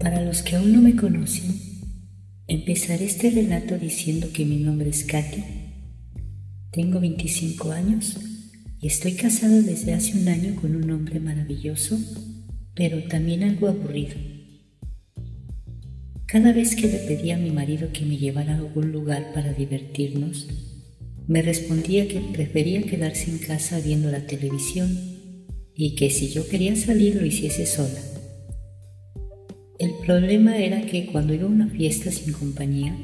Para los que aún no me conocen, empezaré este relato diciendo que mi nombre es Katy, tengo 25 años y estoy casada desde hace un año con un hombre maravilloso, pero también algo aburrido. Cada vez que le pedía a mi marido que me llevara a algún lugar para divertirnos, me respondía que prefería quedarse en casa viendo la televisión y que si yo quería salir lo hiciese sola. Problema era que cuando iba a una fiesta sin compañía,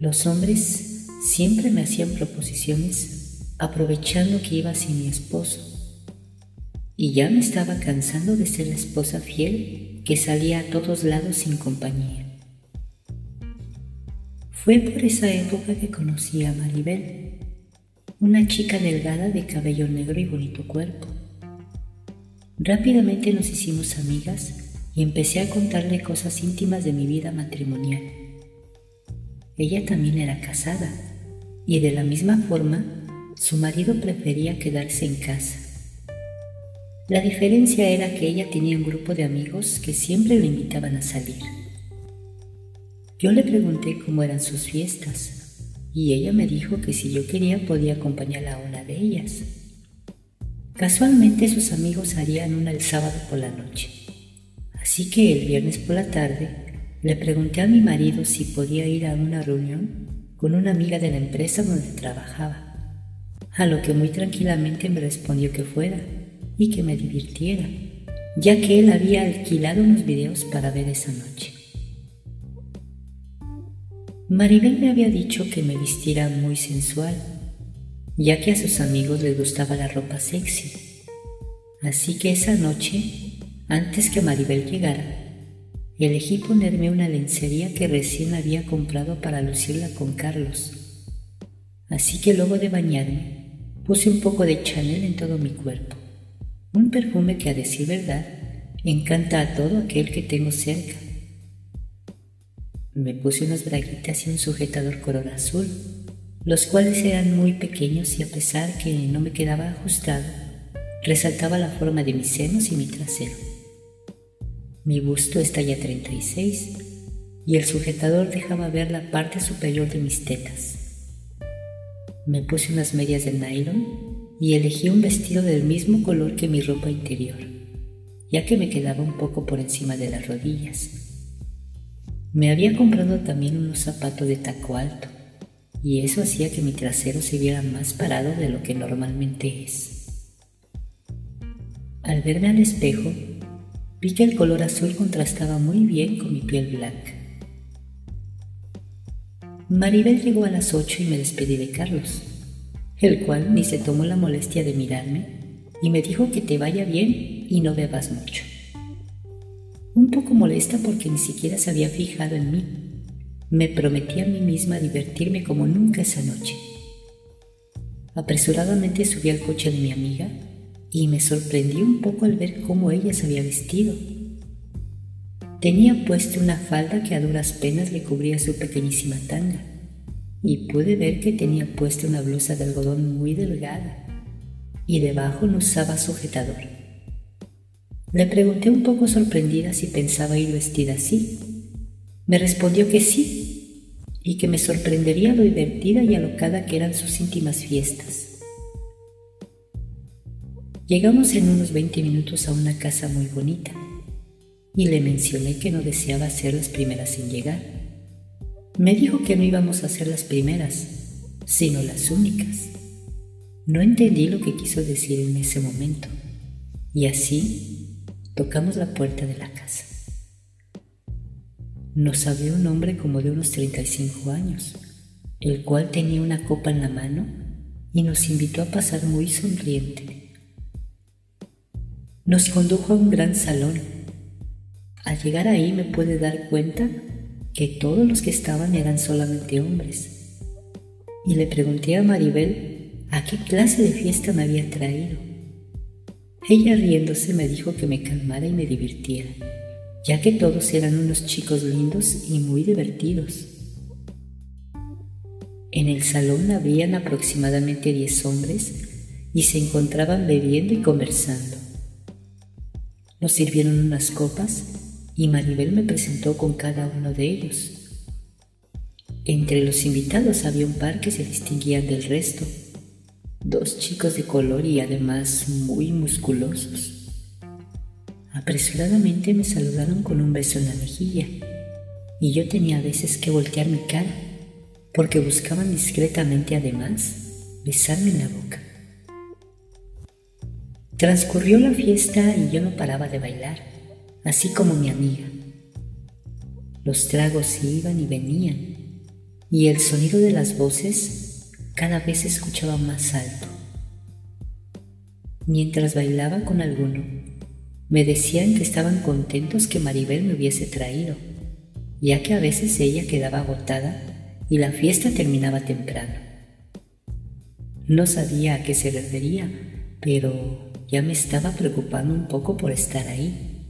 los hombres siempre me hacían proposiciones aprovechando que iba sin mi esposo. Y ya me estaba cansando de ser la esposa fiel que salía a todos lados sin compañía. Fue por esa época que conocí a Maribel, una chica delgada de cabello negro y bonito cuerpo. Rápidamente nos hicimos amigas y empecé a contarle cosas íntimas de mi vida matrimonial. Ella también era casada y de la misma forma su marido prefería quedarse en casa. La diferencia era que ella tenía un grupo de amigos que siempre le invitaban a salir. Yo le pregunté cómo eran sus fiestas y ella me dijo que si yo quería podía acompañarla a una de ellas. Casualmente sus amigos harían una el sábado por la noche. Así que el viernes por la tarde le pregunté a mi marido si podía ir a una reunión con una amiga de la empresa donde trabajaba, a lo que muy tranquilamente me respondió que fuera y que me divirtiera, ya que él había alquilado unos videos para ver esa noche. Maribel me había dicho que me vistiera muy sensual, ya que a sus amigos les gustaba la ropa sexy. Así que esa noche, antes que Maribel llegara, elegí ponerme una lencería que recién había comprado para lucirla con Carlos. Así que luego de bañarme, puse un poco de Chanel en todo mi cuerpo, un perfume que a decir verdad encanta a todo aquel que tengo cerca me puse unas braguitas y un sujetador color azul, los cuales eran muy pequeños y a pesar que no me quedaba ajustado, resaltaba la forma de mis senos y mi trasero. Mi busto es talla 36 y el sujetador dejaba ver la parte superior de mis tetas. Me puse unas medias de nylon y elegí un vestido del mismo color que mi ropa interior, ya que me quedaba un poco por encima de las rodillas. Me había comprado también unos zapatos de taco alto, y eso hacía que mi trasero se viera más parado de lo que normalmente es. Al verme al espejo, vi que el color azul contrastaba muy bien con mi piel blanca. Maribel llegó a las ocho y me despedí de Carlos, el cual ni se tomó la molestia de mirarme y me dijo que te vaya bien y no bebas mucho un poco molesta porque ni siquiera se había fijado en mí. Me prometí a mí misma divertirme como nunca esa noche. Apresuradamente subí al coche de mi amiga y me sorprendí un poco al ver cómo ella se había vestido. Tenía puesto una falda que a duras penas le cubría su pequeñísima tanga y pude ver que tenía puesta una blusa de algodón muy delgada y debajo no usaba sujetador. Le pregunté un poco sorprendida si pensaba ir vestida así. Me respondió que sí, y que me sorprendería lo divertida y alocada que eran sus íntimas fiestas. Llegamos en unos 20 minutos a una casa muy bonita, y le mencioné que no deseaba ser las primeras en llegar. Me dijo que no íbamos a ser las primeras, sino las únicas. No entendí lo que quiso decir en ese momento, y así Tocamos la puerta de la casa. Nos abrió un hombre como de unos 35 años, el cual tenía una copa en la mano y nos invitó a pasar muy sonriente. Nos condujo a un gran salón. Al llegar ahí me pude dar cuenta que todos los que estaban eran solamente hombres. Y le pregunté a Maribel a qué clase de fiesta me había traído. Ella riéndose me dijo que me calmara y me divirtiera, ya que todos eran unos chicos lindos y muy divertidos. En el salón habían aproximadamente diez hombres y se encontraban bebiendo y conversando. Nos sirvieron unas copas y Maribel me presentó con cada uno de ellos. Entre los invitados había un par que se distinguían del resto, dos chicos de color y además muy musculosos. Apresuradamente me saludaron con un beso en la mejilla y yo tenía a veces que voltear mi cara porque buscaban discretamente además besarme en la boca. Transcurrió la fiesta y yo no paraba de bailar, así como mi amiga. Los tragos iban y venían, y el sonido de las voces cada vez se escuchaba más alto. Mientras bailaba con alguno, me decían que estaban contentos que Maribel me hubiese traído, ya que a veces ella quedaba agotada y la fiesta terminaba temprano. No sabía a qué se refería, pero ya me estaba preocupando un poco por estar ahí.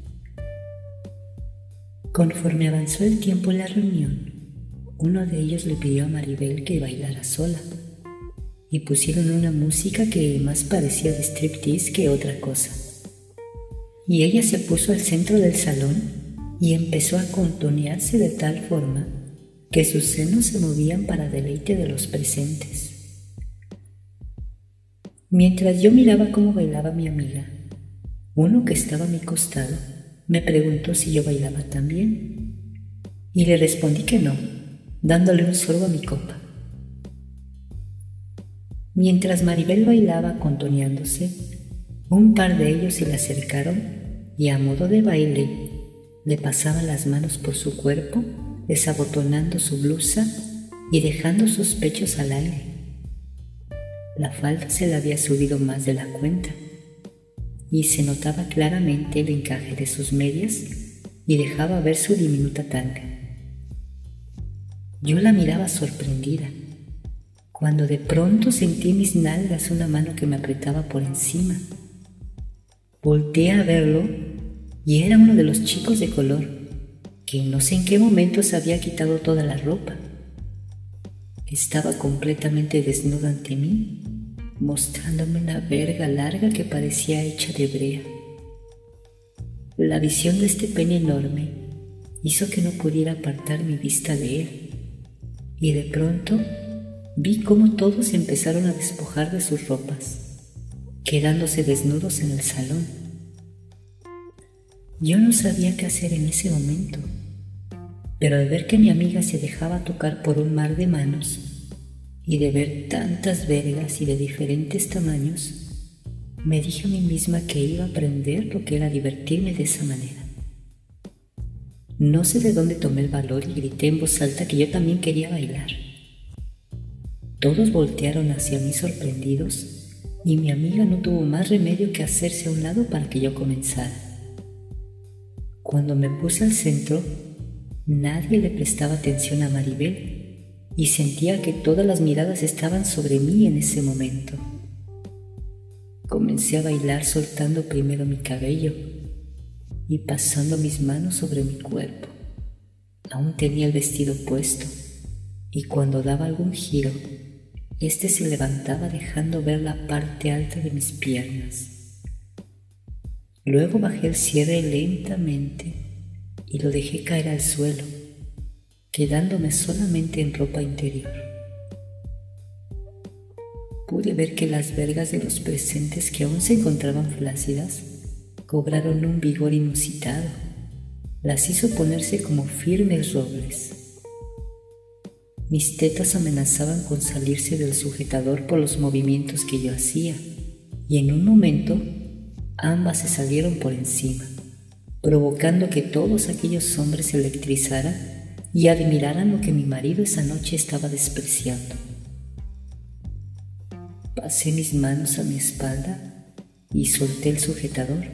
Conforme avanzó el tiempo en la reunión, uno de ellos le pidió a Maribel que bailara sola y pusieron una música que más parecía de striptease que otra cosa. Y ella se puso al centro del salón y empezó a contonearse de tal forma que sus senos se movían para deleite de los presentes. Mientras yo miraba cómo bailaba mi amiga, uno que estaba a mi costado me preguntó si yo bailaba también y le respondí que no, dándole un sorbo a mi copa. Mientras Maribel bailaba contoneándose, un par de ellos se le acercaron y a modo de baile le pasaban las manos por su cuerpo, desabotonando su blusa y dejando sus pechos al aire. La falda se le había subido más de la cuenta y se notaba claramente el encaje de sus medias y dejaba ver su diminuta tanga. Yo la miraba sorprendida, cuando de pronto sentí en mis nalgas una mano que me apretaba por encima. Volteé a verlo y era uno de los chicos de color, que no sé en qué momento se había quitado toda la ropa. Estaba completamente desnudo ante mí, mostrándome una verga larga que parecía hecha de brea. La visión de este pene enorme hizo que no pudiera apartar mi vista de él, y de pronto vi cómo todos empezaron a despojar de sus ropas, quedándose desnudos en el salón. Yo no sabía qué hacer en ese momento pero de ver que mi amiga se dejaba tocar por un mar de manos y de ver tantas vergas y de diferentes tamaños, me dije a mí misma que iba a aprender lo que era divertirme de esa manera. No sé de dónde tomé el valor y grité en voz alta que yo también quería bailar. Todos voltearon hacia mí sorprendidos y mi amiga no tuvo más remedio que hacerse a un lado para que yo comenzara. Cuando me puse al centro, Nadie le prestaba atención a Maribel y sentía que todas las miradas estaban sobre mí en ese momento. Comencé a bailar soltando primero mi cabello y pasando mis manos sobre mi cuerpo. Aún tenía el vestido puesto y cuando daba algún giro, éste se levantaba dejando ver la parte alta de mis piernas. Luego bajé el cierre lentamente y lo dejé caer al suelo, quedándome solamente en ropa interior. Pude ver que las vergas de los presentes que aún se encontraban flácidas cobraron un vigor inusitado. Las hizo ponerse como firmes robles. Mis tetas amenazaban con salirse del sujetador por los movimientos que yo hacía, y en un momento ambas se salieron por encima provocando que todos aquellos hombres se electrizaran y admiraran lo que mi marido esa noche estaba despreciando. Pasé mis manos a mi espalda y solté el sujetador,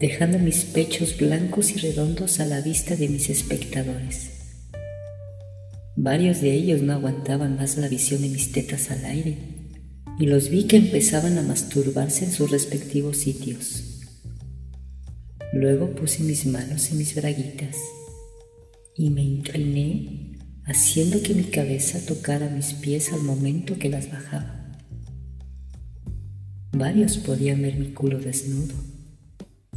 dejando mis pechos blancos y redondos a la vista de mis espectadores. Varios de ellos no aguantaban más la visión de mis tetas al aire y los vi que empezaban a masturbarse en sus respectivos sitios. Luego puse mis manos en mis braguitas y me incliné haciendo que mi cabeza tocara mis pies al momento que las bajaba. Varios podían ver mi culo desnudo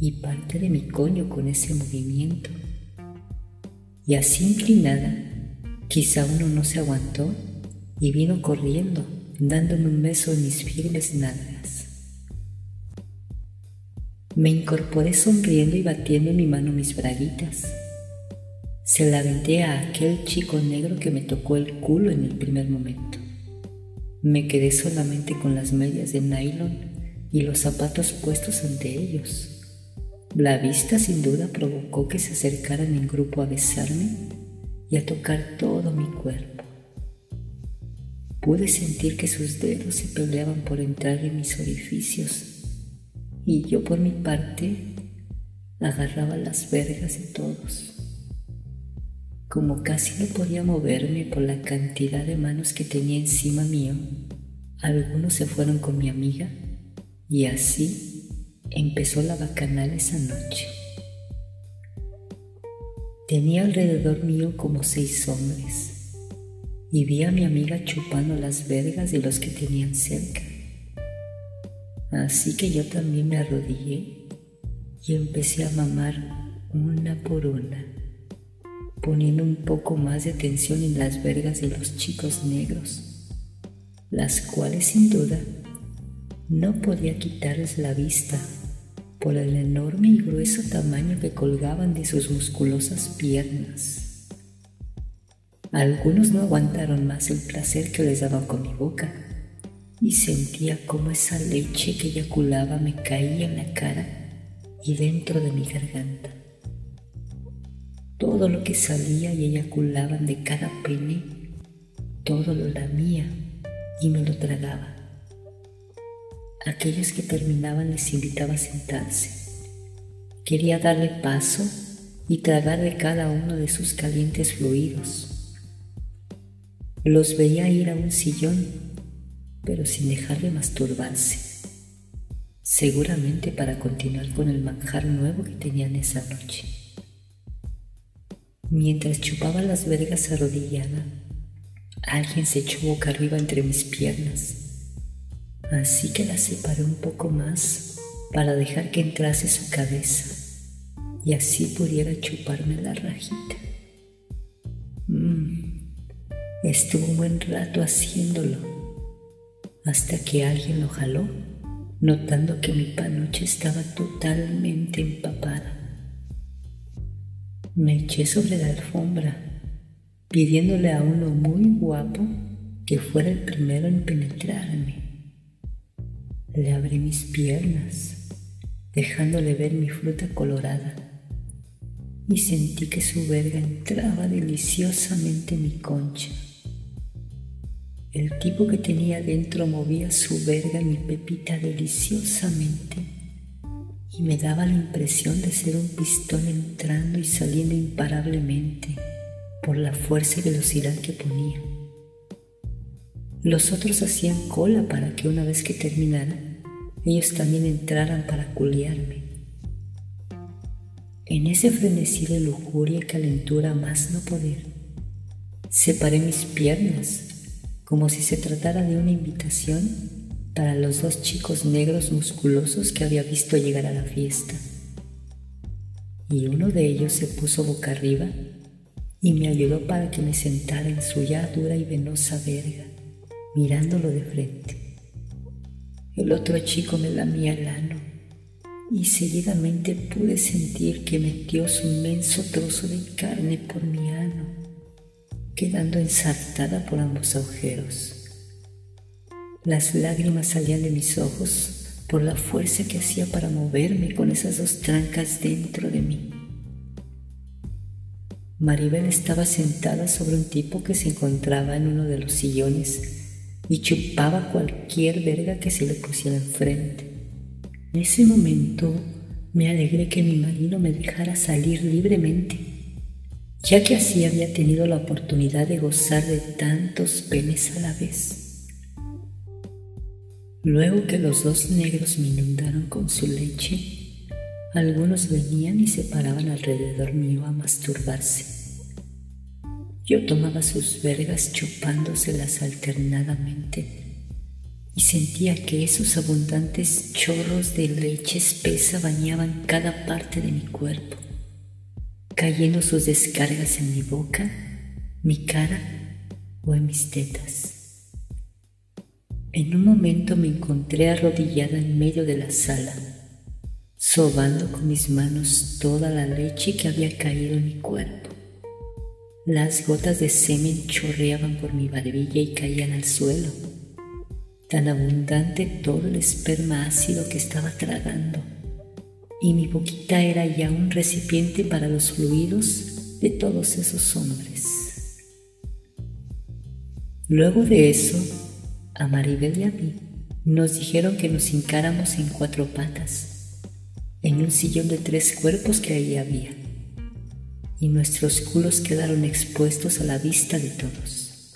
y parte de mi coño con ese movimiento. Y así inclinada, quizá uno no se aguantó y vino corriendo, dándome un beso en mis firmes nalgas. Me incorporé sonriendo y batiendo en mi mano mis braguitas. Se la vendé a aquel chico negro que me tocó el culo en el primer momento. Me quedé solamente con las medias de nylon y los zapatos puestos ante ellos. La vista sin duda provocó que se acercaran en grupo a besarme y a tocar todo mi cuerpo. Pude sentir que sus dedos se peleaban por entrar en mis orificios y yo por mi parte agarraba las vergas de todos. Como casi no podía moverme por la cantidad de manos que tenía encima mío, algunos se fueron con mi amiga y así Empezó la bacanal esa noche. Tenía alrededor mío como seis hombres y vi a mi amiga chupando las vergas de los que tenían cerca. Así que yo también me arrodillé y empecé a mamar una por una, poniendo un poco más de atención en las vergas de los chicos negros, las cuales sin duda no podía quitarles la vista por el enorme y grueso tamaño que colgaban de sus musculosas piernas. Algunos no aguantaron más el placer que les daba con mi boca y sentía como esa leche que eyaculaba me caía en la cara y dentro de mi garganta. Todo lo que salía y eyaculaban de cada pene, todo lo lamía y me lo tragaba. Aquellos que terminaban les invitaba a sentarse. Quería darle paso y tragar de cada uno de sus calientes fluidos. Los veía ir a un sillón, pero sin dejar de masturbarse, seguramente para continuar con el manjar nuevo que tenían esa noche. Mientras chupaba las vergas arrodillada, alguien se echó boca arriba entre mis piernas así que la separé un poco más para dejar que entrase su cabeza y así pudiera chuparme la rajita. Mm, estuvo un buen rato haciéndolo hasta que alguien lo jaló, notando que mi panoche estaba totalmente empapada. Me eché sobre la alfombra, pidiéndole a uno muy guapo que fuera el primero en penetrarme. Le abrí mis piernas, dejándole ver mi fruta colorada, y sentí que su verga entraba deliciosamente en mi concha. El tipo que tenía dentro movía su verga en mi pepita deliciosamente y me daba la impresión de ser un pistón entrando y saliendo imparablemente por la fuerza y velocidad que ponía. Los otros hacían cola para que una vez que terminara ellos también entraran para culiarme. En ese frenesí de lujuria y calentura más no poder, separé mis piernas como si se tratara de una invitación para los dos chicos negros musculosos que había visto llegar a la fiesta. Y uno de ellos se puso boca arriba y me ayudó para que me sentara en su ya dura y venosa verga, mirándolo de frente. El otro chico me lamía el ano y seguidamente pude sentir que metió su inmenso trozo de carne por mi ano, quedando ensartada por ambos agujeros. Las lágrimas salían de mis ojos por la fuerza que hacía para moverme con esas dos trancas dentro de mí. Maribel estaba sentada sobre un tipo que se encontraba en uno de los sillones y chupaba cualquier verga que se le pusiera enfrente. En ese momento me alegré que mi marido me dejara salir libremente, ya que así había tenido la oportunidad de gozar de tantos penes a la vez. Luego que los dos negros me inundaron con su leche, algunos venían y se paraban alrededor mío a masturbarse. Yo tomaba sus vergas chupándoselas alternadamente y sentía que esos abundantes chorros de leche espesa bañaban cada parte de mi cuerpo, cayendo sus descargas en mi boca, mi cara o en mis tetas. En un momento me encontré arrodillada en medio de la sala, sobando con mis manos toda la leche que había caído en mi cuerpo. Las gotas de semen chorreaban por mi barbilla y caían al suelo, tan abundante todo el esperma ácido que estaba tragando, y mi boquita era ya un recipiente para los fluidos de todos esos hombres. Luego de eso, a Maribel y a mí nos dijeron que nos hincáramos en cuatro patas, en un sillón de tres cuerpos que ahí había, y nuestros culos quedaron expuestos a la vista de todos.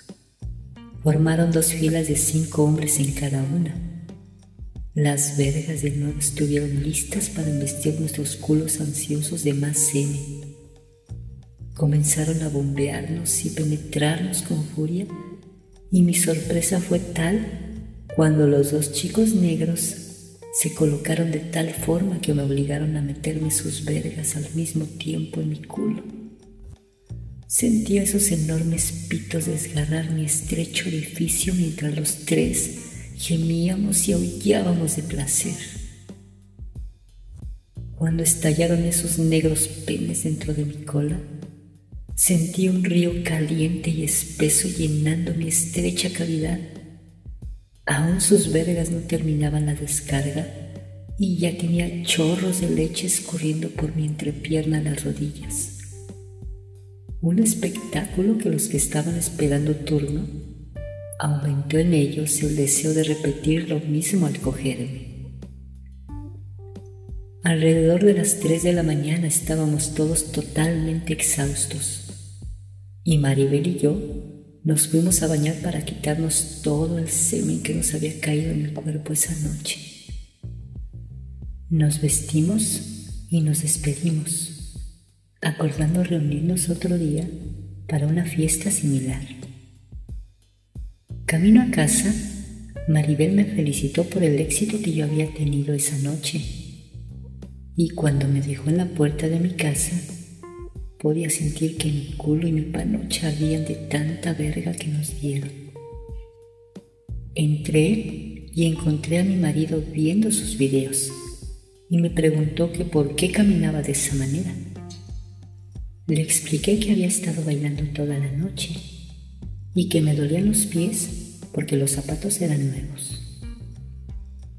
Formaron dos filas de cinco hombres en cada una. Las vergas de nuevo estuvieron listas para investir nuestros culos ansiosos de más semen. Comenzaron a bombearnos y penetrarnos con furia y mi sorpresa fue tal cuando los dos chicos negros se colocaron de tal forma que me obligaron a meterme sus vergas al mismo tiempo en mi culo. Sentía esos enormes pitos desgarrar mi estrecho orificio mientras los tres gemíamos y aullábamos de placer. Cuando estallaron esos negros penes dentro de mi cola, Sentí un río caliente y espeso llenando mi estrecha cavidad. Aún sus vergas no terminaban la descarga y ya tenía chorros de leche escurriendo por mi entrepierna a las rodillas. Un espectáculo que los que estaban esperando turno aumentó en ellos el deseo de repetir lo mismo al cogerme. Alrededor de las tres de la mañana estábamos todos totalmente exhaustos y Maribel y yo nos fuimos a bañar para quitarnos todo el semen que nos había caído en el cuerpo esa noche. Nos vestimos y nos despedimos, acordando reunirnos otro día para una fiesta similar. Camino a casa, Maribel me felicitó por el éxito que yo había tenido esa noche y cuando me dejó en la puerta de mi casa, Podía sentir que mi culo y mi panocha habían de tanta verga que nos dieron. Entré y encontré a mi marido viendo sus videos y me preguntó que por qué caminaba de esa manera. Le expliqué que había estado bailando toda la noche y que me dolían los pies porque los zapatos eran nuevos.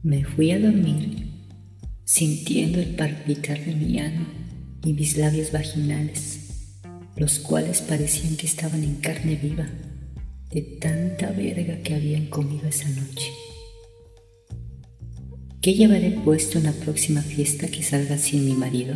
Me fui a dormir sintiendo el palpitar de mi ano y mis labios vaginales, los cuales parecían que estaban en carne viva de tanta verga que habían comido esa noche. ¿Qué llevaré puesto en la próxima fiesta que salga sin mi marido?